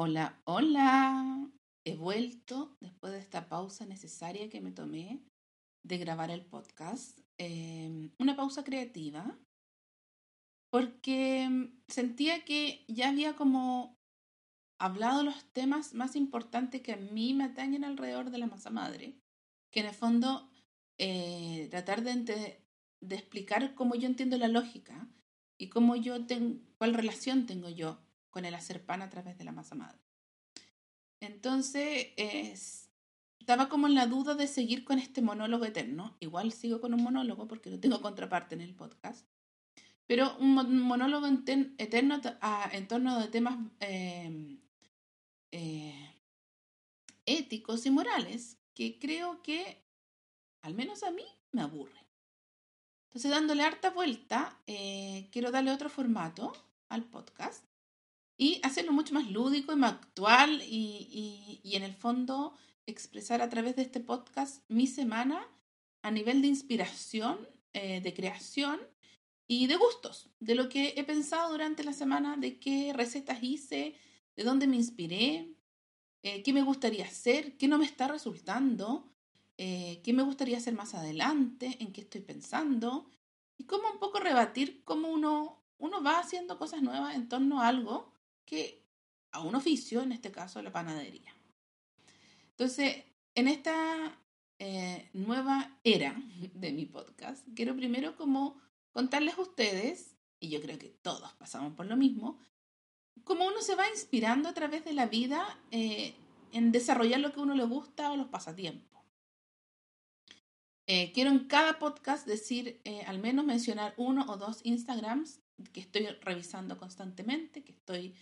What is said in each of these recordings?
Hola, hola. He vuelto después de esta pausa necesaria que me tomé de grabar el podcast. Em, una pausa creativa. Porque em, sentía que ya había como hablado los temas más importantes que a mí me atañen alrededor de la masa madre. Que en el fondo eh, tratar de, explicar cómo yo entiendo la lógica y cómo yo tengo, cuál relación tengo yo con el hacer pan a través de la masa madre. Entonces, estaba como en la duda de seguir con este monólogo eterno. Igual sigo con un monólogo porque no tengo contraparte en el podcast. Pero un monólogo eterno en torno de temas em, eh, éticos y morales que creo que, al menos a mí, me aburre. Entonces, dándole harta vuelta, eh, quiero darle otro formato al podcast y hacerlo mucho más lúdico y más actual y, y, en el fondo expresar a través de este podcast mi semana a nivel de inspiración, eh, de creación y de gustos, de lo que he pensado durante la semana, de qué recetas hice, de dónde me inspiré, eh, qué me gustaría hacer, qué no me está resultando, eh, qué me gustaría hacer más adelante, en qué estoy pensando y cómo un poco rebatir cómo uno, uno va haciendo cosas nuevas en torno a algo que a un oficio, en este caso la panadería. Entonces, en esta eh, nueva era de mi podcast, quiero primero como contarles a ustedes, y yo creo que todos pasamos por lo mismo, cómo uno se va inspirando a través de la vida eh, en desarrollar lo que uno le gusta o los pasatiempos. Eh, quiero en cada podcast decir, al menos mencionar uno o dos Instagrams que estoy revisando constantemente, que estoy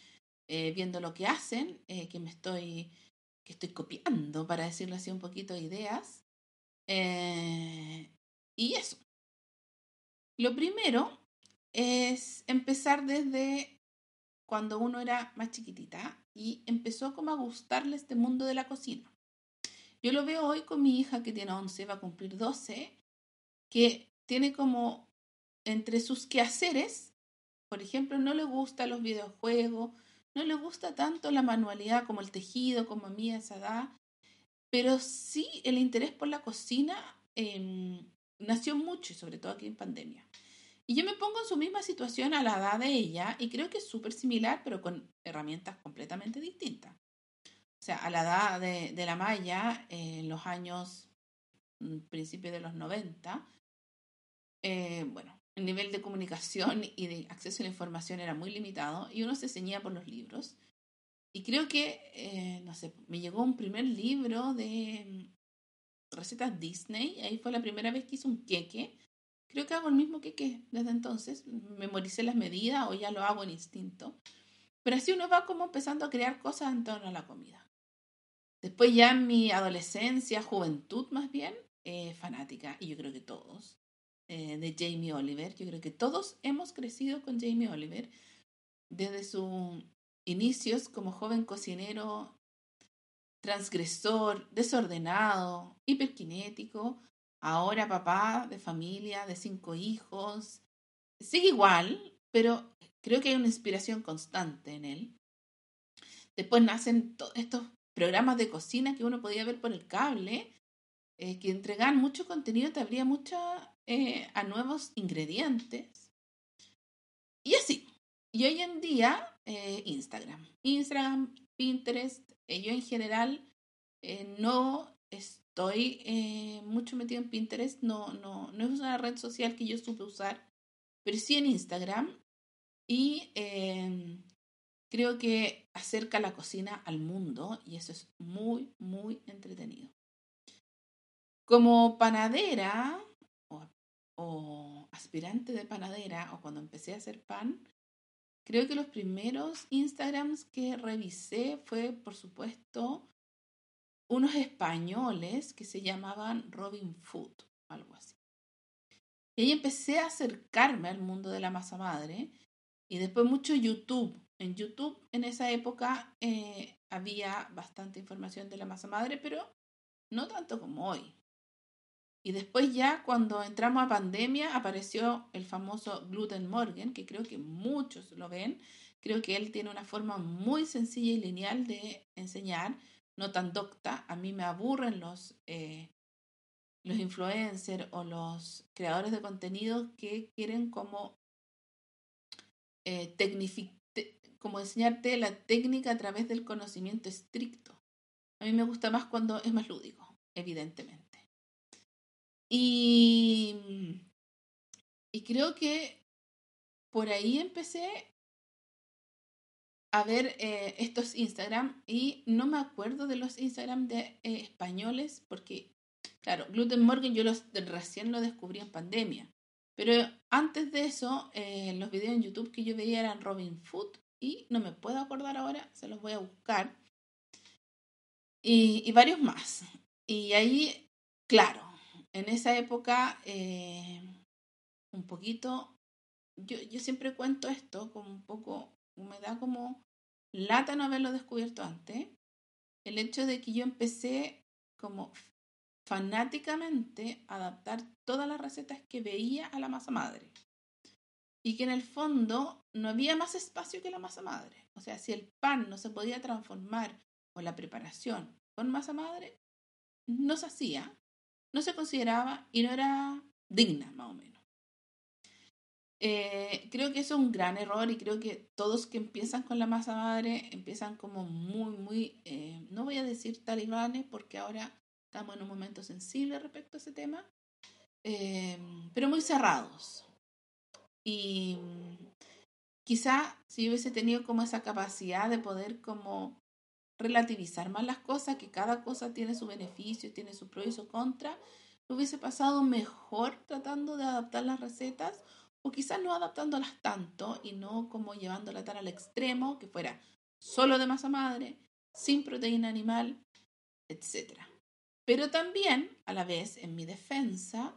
eh, viendo lo que hacen, eh, que me estoy, que estoy copiando, para decirlo así, un poquito de ideas. Eh, y eso. Lo primero es empezar desde cuando uno era más chiquitita y empezó como a gustarle este mundo de la cocina. Yo lo veo hoy con mi hija que tiene 11, va a cumplir 12, que tiene como entre sus quehaceres, por ejemplo, no le gustan los videojuegos, no le gusta tanto la manualidad como el tejido, como a mí a esa edad, pero sí el interés por la cocina em, nació mucho, sobre todo aquí en pandemia. Y yo me pongo en su misma situación a la edad de ella y creo que es súper similar, pero con herramientas completamente distintas. O sea, a la edad de, la Maya, en los años, mm, principios de los 90, eh, bueno, el nivel de comunicación y de acceso a la información era muy limitado y uno se ceñía por los libros. Y creo que, eh, no sé, me llegó un primer libro de mm, recetas Disney, ahí fue la primera vez que hice un queque. Creo que hago el mismo queque desde entonces, memoricé las medidas o ya lo hago en instinto. Pero así uno va como empezando a crear cosas en torno a la comida. Después ya en mi adolescencia, juventud más bien, eh, fanática, y yo creo que todos, eh, de Jamie Oliver. Yo creo que todos hemos crecido con Jamie Oliver desde sus inicios como joven cocinero, transgresor, desordenado, hiperkinético, ahora papá de familia, de cinco hijos. Sigue igual, pero creo que hay una inspiración constante en él. Después nacen todos estos programas de cocina que uno podía ver por el cable, eh, que entregan mucho contenido, te abría mucha eh, a nuevos ingredientes. Y así. Y hoy en día, eh, Instagram. Instagram, Pinterest. Eh, yo en general no estoy mucho metido en Pinterest. No, no, no es una red social que yo supe usar. Pero sí en Instagram. Y em, creo que acerca la cocina al mundo. Y eso es muy, muy entretenido. Como panadera, o aspirante de panadera o cuando empecé a hacer pan, creo que los primeros Instagrams que revisé fue, por supuesto, unos españoles que se llamaban Robin Food, algo así. Y ahí empecé a acercarme al mundo de la masa madre y después mucho YouTube. En YouTube en esa época eh, había bastante información de la masa madre, pero no tanto como hoy. Y después ya cuando entramos a pandemia apareció el famoso Gluten Morgan, que creo que muchos lo ven. Creo que él tiene una forma muy sencilla y lineal de enseñar, no tan docta. A mí me aburren los, eh, los influencers o los creadores de contenido que quieren como, eh, como enseñarte la técnica a través del conocimiento estricto. A mí me gusta más cuando es más lúdico, evidentemente. Y, y creo que por ahí empecé a ver eh, estos Instagram y no me acuerdo de los Instagram de eh, españoles porque, claro, Gluten Morgan yo los, recién lo descubrí en pandemia. Pero antes de eso, eh, los videos en YouTube que yo veía eran Robin Food y no me puedo acordar ahora, se los voy a buscar. Y, y varios más. Y ahí, claro, en esa época, eh, un poquito, yo, yo siempre cuento esto como un poco, me da como lata no haberlo descubierto antes, el hecho de que yo empecé como fanáticamente a adaptar todas las recetas que veía a la masa madre. Y que en el fondo no había más espacio que la masa madre. O sea, si el pan no se podía transformar o la preparación con masa madre, no se hacía no se consideraba y no era digna, más o menos. Eh, creo que eso es un gran error y creo que todos que empiezan con la masa madre empiezan como muy, muy, eh, no voy a decir talibanes porque ahora estamos en un momento sensible respecto a ese tema, eh, pero muy cerrados. Y quizá si hubiese tenido como esa capacidad de poder como relativizar más las cosas, que cada cosa tiene su beneficio, tiene su pro y su contra, lo hubiese pasado mejor tratando de adaptar las recetas o quizás no adaptándolas tanto y no como llevándola tan al extremo que fuera solo de masa madre, sin proteína animal, etc. Pero también, a la vez, en mi defensa,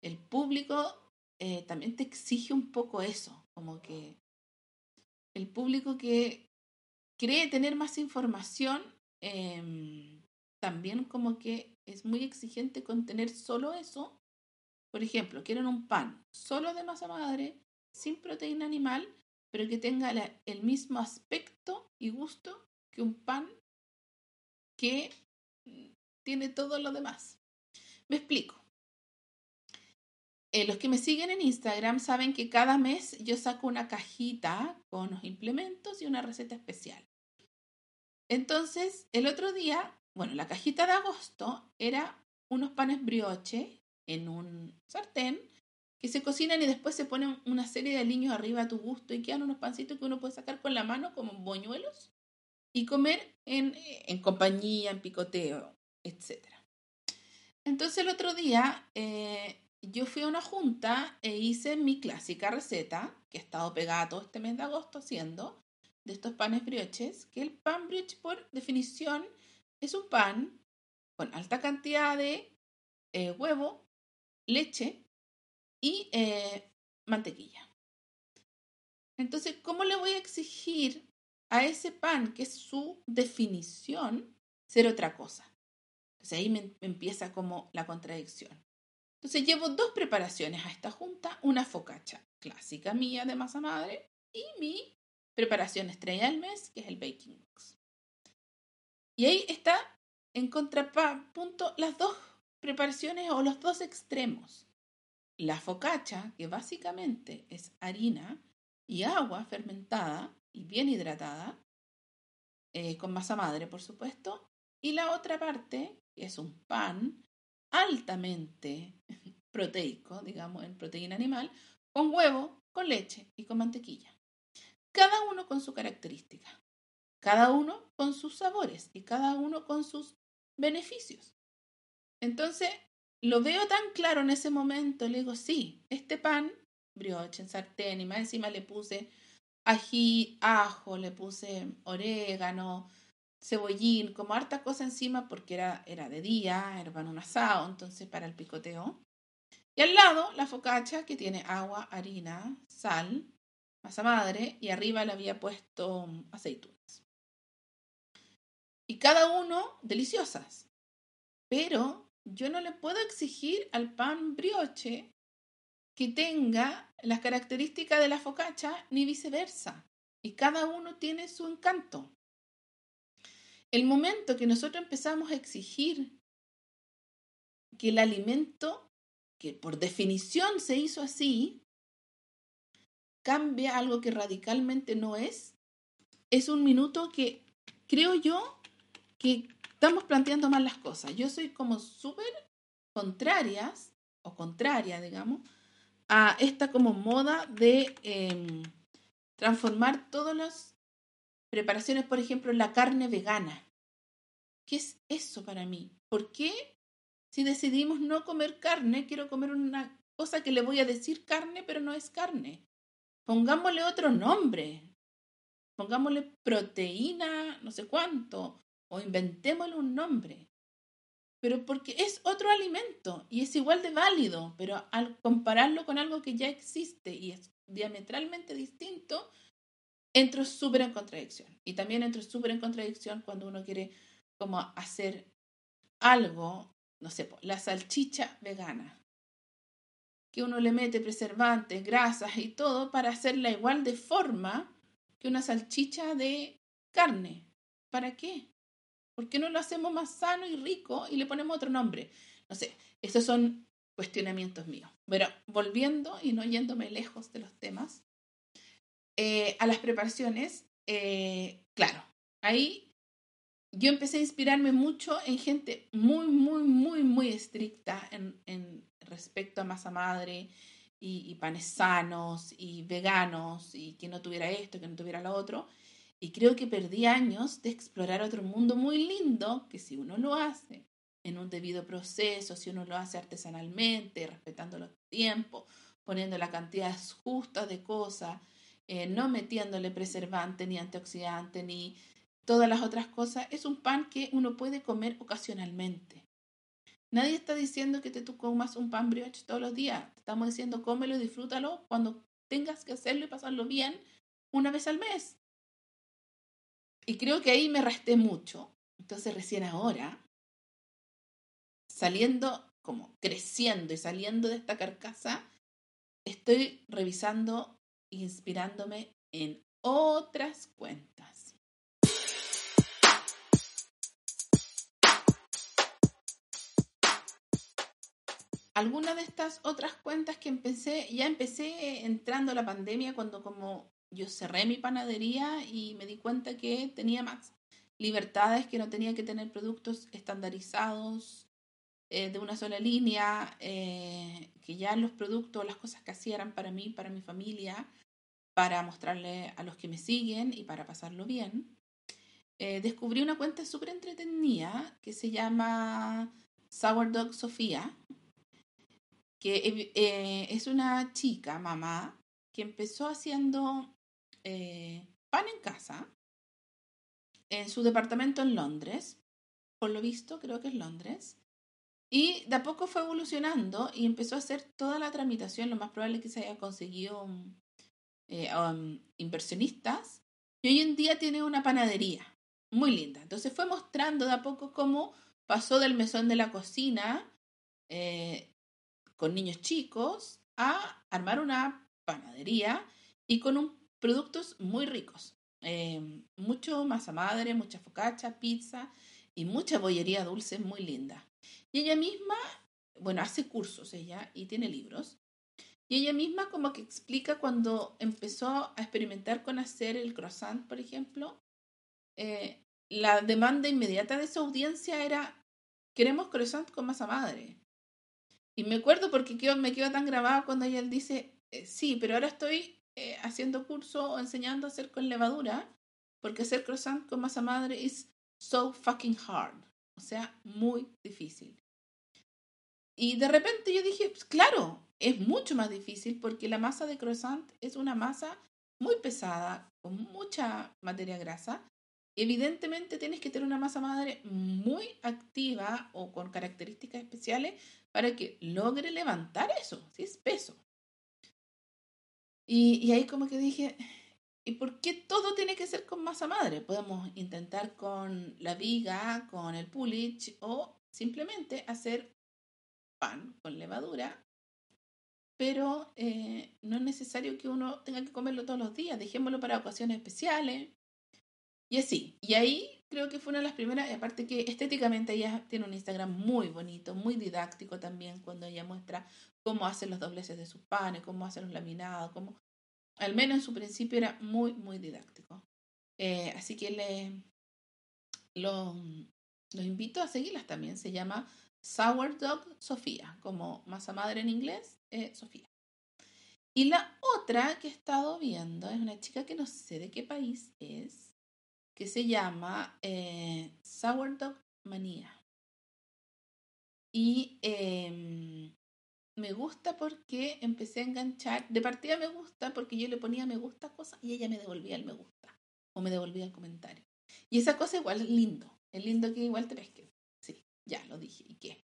el público eh, también te exige un poco eso, como que el público que cree tener más información, em, también como que es muy exigente con tener solo eso. Por ejemplo, quieren un pan solo de masa madre, sin proteína animal, pero que tenga el mismo aspecto y gusto que un pan que tiene todo lo demás. Me explico. Eh, los que me siguen en Instagram saben que cada mes yo saco una cajita con los implementos y una receta especial. Entonces, el otro día, bueno, la cajita de agosto era unos panes brioche en un sartén que se cocinan y después se ponen una serie de aliños arriba a tu gusto y quedan unos pancitos que uno puede sacar con la mano como boñuelos y comer en, en compañía, en picoteo, etc. Entonces el otro día eh, yo fui a una junta e hice mi clásica receta, que he estado pegada todo este mes de agosto haciendo, de estos panes brioches, que el pan brioche por definición es un pan con alta cantidad de eh, huevo, leche y eh, mantequilla. Entonces, ¿cómo le voy a exigir a ese pan, que es su definición, ser otra cosa? Entonces ahí me, me empieza como la contradicción. Entonces llevo dos preparaciones a esta junta, una focacha clásica mía de masa madre y mi preparación estrella del mes, que es el baking box. Y ahí está en contrapunto las dos preparaciones o los dos extremos. La focaccia, que básicamente es harina y agua fermentada y bien hidratada, eh, con masa madre, por supuesto. Y la otra parte, que es un pan altamente proteico, digamos, en proteína animal, con huevo, con leche y con mantequilla cada uno con su característica, cada uno con sus sabores y cada uno con sus beneficios. Entonces, lo veo tan claro en ese momento, le digo, sí, este pan, brioche en sartén, y más encima le puse ají, ajo, le puse orégano, cebollín, como harta cosa encima porque era, era de día, era para un asado, entonces para el picoteo. Y al lado la focacha que tiene agua, harina, sal, masa madre y arriba le había puesto aceitunas. Y cada uno deliciosas. Pero yo no le puedo exigir al pan brioche que tenga las características de la focacha ni viceversa. Y cada uno tiene su encanto. El momento que nosotros empezamos a exigir que el alimento, que por definición se hizo así, cambia algo que radicalmente no es, es un minuto que creo yo que estamos planteando mal las cosas. Yo soy como súper contrarias, o contraria, digamos, a esta como moda de em, transformar todas las preparaciones, por ejemplo, la carne vegana. ¿Qué es eso para mí? ¿Por qué si decidimos no comer carne, quiero comer una cosa que le voy a decir carne, pero no es carne? Pongámosle otro nombre. Pongámosle proteína, no sé cuánto, o inventémosle un nombre. Pero porque es otro alimento y es igual de válido, pero al compararlo con algo que ya existe y es diametralmente distinto, entro súper en contradicción. Y también entro súper en contradicción cuando uno quiere como hacer algo, no sé, la salchicha vegana, que uno le mete preservantes, grasas y todo para hacerla igual de forma que una salchicha de carne. ¿Para qué? ¿Por qué no lo hacemos más sano y rico y le ponemos otro nombre? No sé, esos son cuestionamientos míos. Pero volviendo y no yéndome lejos de los temas, eh, a las preparaciones, eh, claro, ahí yo empecé a inspirarme mucho en gente muy, muy, muy, muy estricta en, en respecto a masa madre y, y, panes sanos y veganos y que no tuviera esto, que no tuviera lo otro. Y creo que perdí años de explorar otro mundo muy lindo que si uno lo hace en un debido proceso, si uno lo hace artesanalmente, respetando los tiempos, poniendo la cantidad justa de cosas, eh, no metiéndole preservante ni antioxidante ni todas las otras cosas, es un pan que uno puede comer ocasionalmente. Nadie está diciendo que te tú comas un pan brioche todos los días. Estamos diciendo cómelo y disfrútalo cuando tengas que hacerlo y pasarlo bien una vez al mes. Y creo que ahí me resté mucho. Entonces recién ahora, saliendo, como creciendo y saliendo de esta carcasa, estoy revisando e inspirándome en otras cuentas. Algunas de estas otras cuentas que empecé, ya empecé entrando la pandemia cuando como yo cerré mi panadería y me di cuenta que tenía más libertades, que no tenía que tener productos estandarizados eh, de una sola línea, eh, que ya los productos, las cosas que hacía para mí, para mi familia, para mostrarle a los que me siguen y para pasarlo bien. Eh, descubrí una cuenta súper entretenida que se llama Sourdough Sofía, que es una chica, mamá, que empezó haciendo eh, pan en casa en su departamento en Londres, por lo visto creo que es Londres, y de a poco fue evolucionando y empezó a hacer toda la tramitación, lo más probable es que se haya conseguido eh, um, inversionistas, y hoy en día tiene una panadería muy linda. Entonces fue mostrando de a poco cómo pasó del mesón de la cocina eh, con niños chicos a armar una panadería y con productos muy ricos. Eh, mucho masa madre, mucha focaccia, pizza y mucha bollería dulce muy linda. Y ella misma, bueno, hace cursos ella y tiene libros. Y ella misma como que explica cuando empezó a experimentar con hacer el croissant, por ejemplo, eh, la demanda inmediata de su audiencia era, queremos croissant con masa madre. Y me acuerdo porque me quedó tan grabado cuando ella dice, eh, sí, pero ahora estoy eh, haciendo curso o enseñando a hacer con levadura, porque hacer croissant con masa madre es so fucking hard, o sea, muy difícil. y de repente yo dije, pues, claro, es mucho más difícil porque la masa de croissant es una masa muy pesada, con mucha materia grasa. Evidentemente tienes que tener una masa madre muy activa o con características especiales para que logre levantar eso, si es peso. Y, ahí como que dije, ¿y por qué todo tiene que ser con masa madre? Podemos intentar con la viga, con el pulich o simplemente hacer pan con levadura pero eh, no es necesario que uno tenga que comerlo todos los días, dejémoslo para ocasiones especiales. Y así, y ahí creo que fue una de las primeras, aparte que estéticamente ella tiene un Instagram muy bonito, muy didáctico también, cuando ella muestra cómo hace los dobleces de sus panes, cómo hace los laminados, cómo, al menos en su principio era muy, muy didáctico. Eh, así que le, los invito a seguirlas también, se llama Sourdough Sofía, como masa madre en inglés, eh, Sofía. Y la otra que he estado viendo es una chica que no sé de qué país es, que se llama eh, Sourdough Manía. Y em, me gusta porque empecé a enganchar, de partida me gusta porque yo le ponía me gusta cosas y ella me devolvía el me gusta o me devolvía el comentario. Y esa cosa igual es lindo, es lindo que igual te pesques. Sí, ya lo dije, ¿y qué?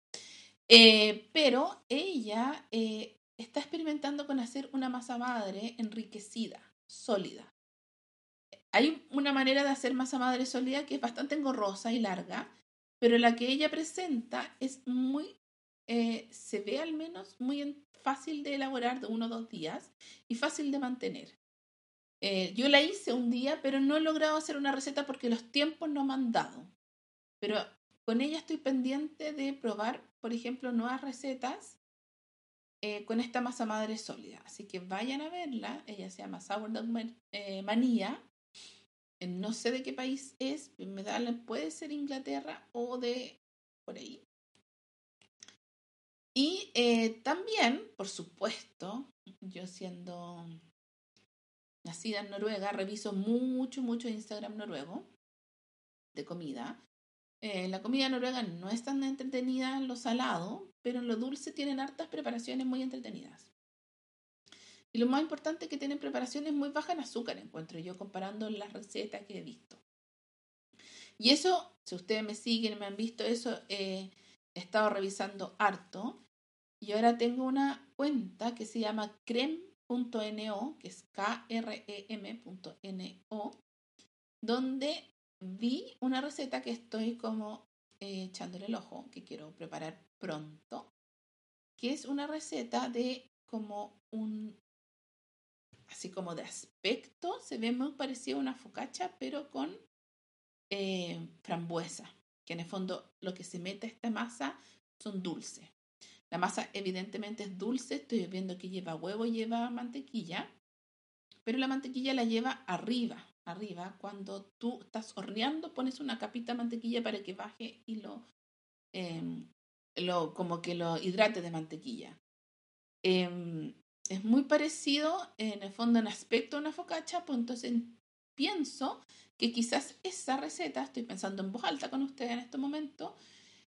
Eh, pero ella eh, está experimentando con hacer una masa madre enriquecida, sólida. Hay una manera de hacer masa madre sólida que es bastante engorrosa y larga, pero la que ella presenta es muy, eh, se ve al menos muy fácil de elaborar de uno o dos días y fácil de mantener. yo la hice un día, pero no he logrado hacer una receta porque los tiempos no me han dado. Pero con ella estoy pendiente de probar, por ejemplo, nuevas recetas eh, con esta masa madre sólida. Así que vayan a verla. Ella se llama Sourdough eh, Manía. Eh, no sé de qué país es. Me da, puede ser Inglaterra o de por ahí. Y también, por supuesto, yo siendo nacida en Noruega, reviso mucho, mucho Instagram noruego de comida. Eh, la comida noruega no es tan entretenida en lo salado, pero en lo dulce tienen hartas preparaciones muy entretenidas. Y lo más importante es que tienen preparaciones muy bajas en azúcar, encuentro yo, comparando las recetas que he visto. Y eso, si ustedes me siguen, me han visto eso, eh, he estado revisando harto. Y ahora tengo una cuenta que se llama crem.no, que es K-R-E-M.no, donde vi una receta que estoy como eh, echándole el ojo, que quiero preparar pronto, que es una receta de como un, así como de aspecto, se ve muy parecido a una focacha, pero con eh, frambuesa, que en el fondo lo que se mete a esta masa son dulces. La masa evidentemente es dulce, estoy viendo que lleva huevo, lleva mantequilla, pero la mantequilla la lleva arriba, arriba, cuando tú estás horneando, pones una capita de mantequilla para que baje y lo, em, como que lo hidrate de mantequilla. Em, es muy parecido en el fondo en aspecto a una focacha, pues entonces pienso que quizás esa receta, estoy pensando en voz alta con ustedes en este momento,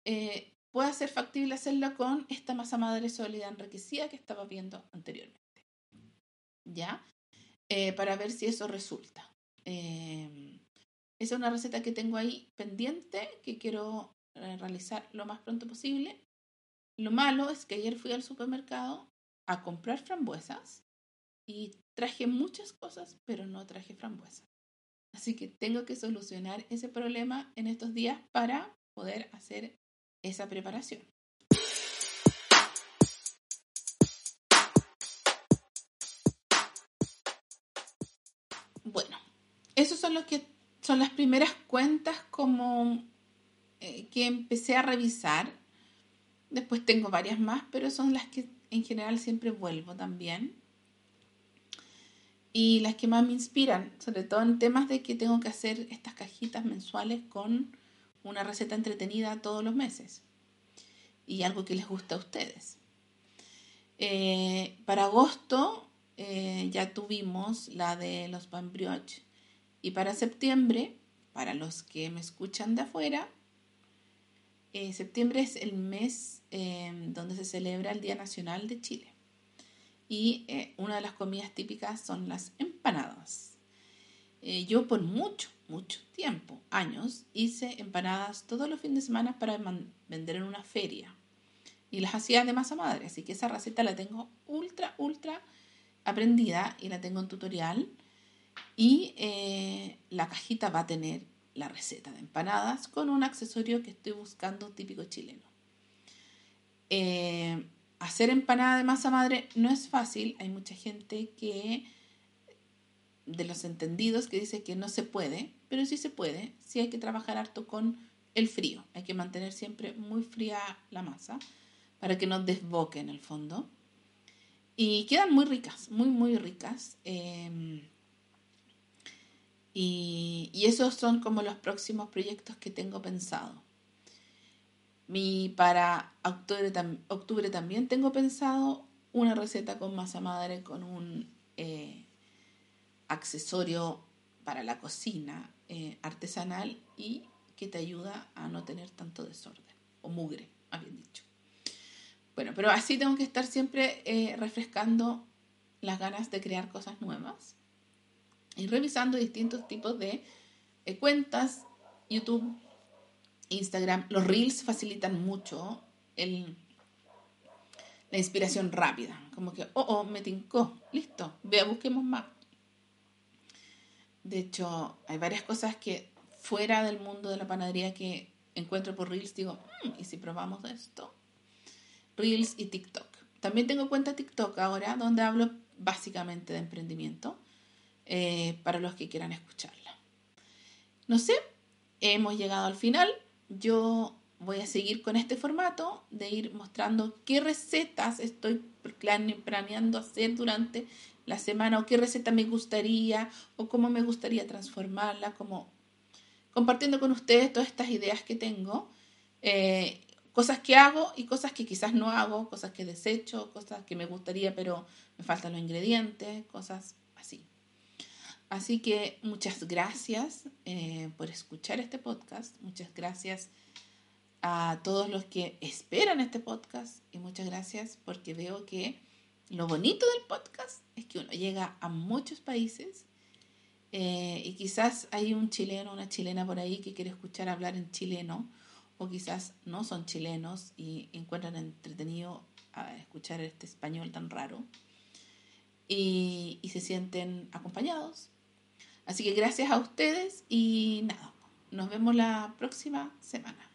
eh, pueda ser factible hacerla con esta masa madre sólida enriquecida que estaba viendo anteriormente. ¿Ya? Eh, para ver si eso resulta. Eh, esa es una receta que tengo ahí pendiente, que quiero eh, realizar lo más pronto posible. Lo malo es que ayer fui al supermercado a comprar frambuesas y traje muchas cosas, pero no traje frambuesas. Así que tengo que solucionar ese problema en estos días para poder hacer esa preparación. Bueno, esos son son las primeras cuentas como eh, que empecé a revisar. Después tengo varias más, pero son las que en general siempre vuelvo también. Y las que más me inspiran, sobre todo en temas de que tengo que hacer estas cajitas mensuales con una receta entretenida todos los meses. Y algo que les gusta a ustedes. Eh, para agosto eh, ya tuvimos la de los pan brioche y para septiembre, para los que me escuchan de afuera, eh, septiembre es el mes em, donde se celebra el Día Nacional de Chile. Y eh, una de las comidas típicas son las empanadas. Eh, yo por mucho, mucho tiempo, años, hice empanadas todos los fines de semana para vender en una feria. Y las hacía de masa madre, así que esa receta la tengo ultra, ultra aprendida y la tengo en tutorial. Y la cajita va a tener la receta de empanadas con un accesorio que estoy buscando típico chileno. Eh, hacer empanada de masa madre no es fácil. Hay mucha gente que, de los entendidos, que dice que no se puede, pero sí se puede. Sí hay que trabajar harto con el frío. Hay que mantener siempre muy fría la masa para que no desboque en el fondo. Y quedan muy ricas, muy, muy ricas. Eh, y, esos son como los próximos proyectos que tengo pensado. Mi, para octubre, octubre también tengo pensado una receta con masa madre con un eh, accesorio para la cocina eh, artesanal y que te ayuda a no tener tanto desorden o mugre, habían dicho. Bueno, pero así tengo que estar siempre eh, refrescando las ganas de crear cosas nuevas y revisando distintos tipos de eh, cuentas, YouTube, Instagram. Los reels facilitan mucho la inspiración rápida. Como que, oh, oh, me tincó, listo, vea, busquemos más. De hecho, hay varias cosas que fuera del mundo de la panadería que encuentro por Reels, digo, mm, ¿y si probamos esto? Reels y TikTok. También tengo cuenta TikTok ahora donde hablo básicamente de emprendimiento eh, para los que quieran escucharla. No sé, hemos llegado al final. Yo voy a seguir con este formato de ir mostrando qué recetas estoy planeando hacer durante la semana o qué receta me gustaría o cómo me gustaría transformarla, como compartiendo con ustedes todas estas ideas que tengo, eh, cosas que hago y cosas que quizás no hago, cosas que desecho, cosas que me gustaría pero me faltan los ingredientes, cosas así. Que muchas gracias eh, por escuchar este podcast, muchas gracias a todos los que esperan este podcast y muchas gracias porque veo que lo bonito del podcast es que uno llega a muchos países eh, y quizás hay un chileno, una chilena por ahí que quiere escuchar hablar en chileno o quizás no son chilenos y encuentran entretenido a escuchar este español tan raro y se sienten acompañados Así que gracias a ustedes y nada, nos vemos la próxima semana.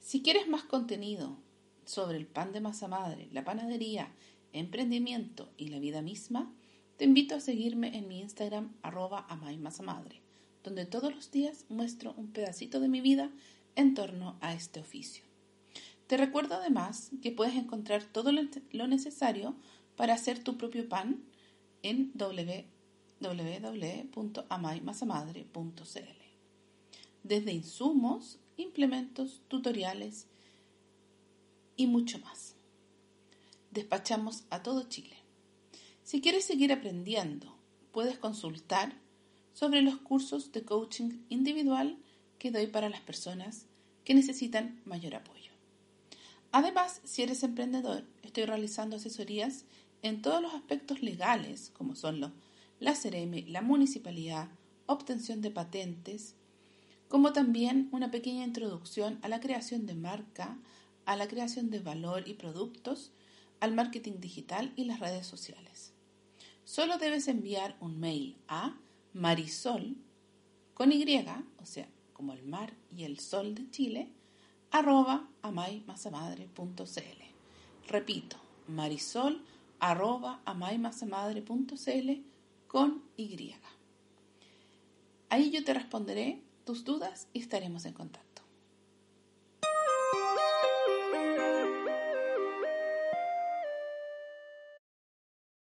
Si quieres más contenido sobre el pan de masa madre, la panadería, emprendimiento y la vida misma, te invito a seguirme en mi Instagram arroba madre, donde todos los días muestro un pedacito de mi vida en torno a este oficio. Te recuerdo además que puedes encontrar todo lo necesario para hacer tu propio pan en www.amaymasamadre.cl. Desde insumos, implementos, tutoriales y mucho más. Despachamos a todo Chile. Si quieres seguir aprendiendo, puedes consultar sobre los cursos de coaching individual que doy para las personas que necesitan mayor apoyo. Además, si eres emprendedor, estoy realizando asesorías en todos los aspectos legales, como son los, la CEREME, la municipalidad, obtención de patentes, como también una pequeña introducción a la creación de marca, a la creación de valor y productos, al marketing digital y las redes sociales. Solo debes enviar un mail a marisol con Y, o sea, como el mar y el sol de Chile, arroba amaymasamadre.cl. Repito, marisol arroba amaymasamadre.cl con Y. Ahí yo te responderé tus dudas y estaremos en contacto.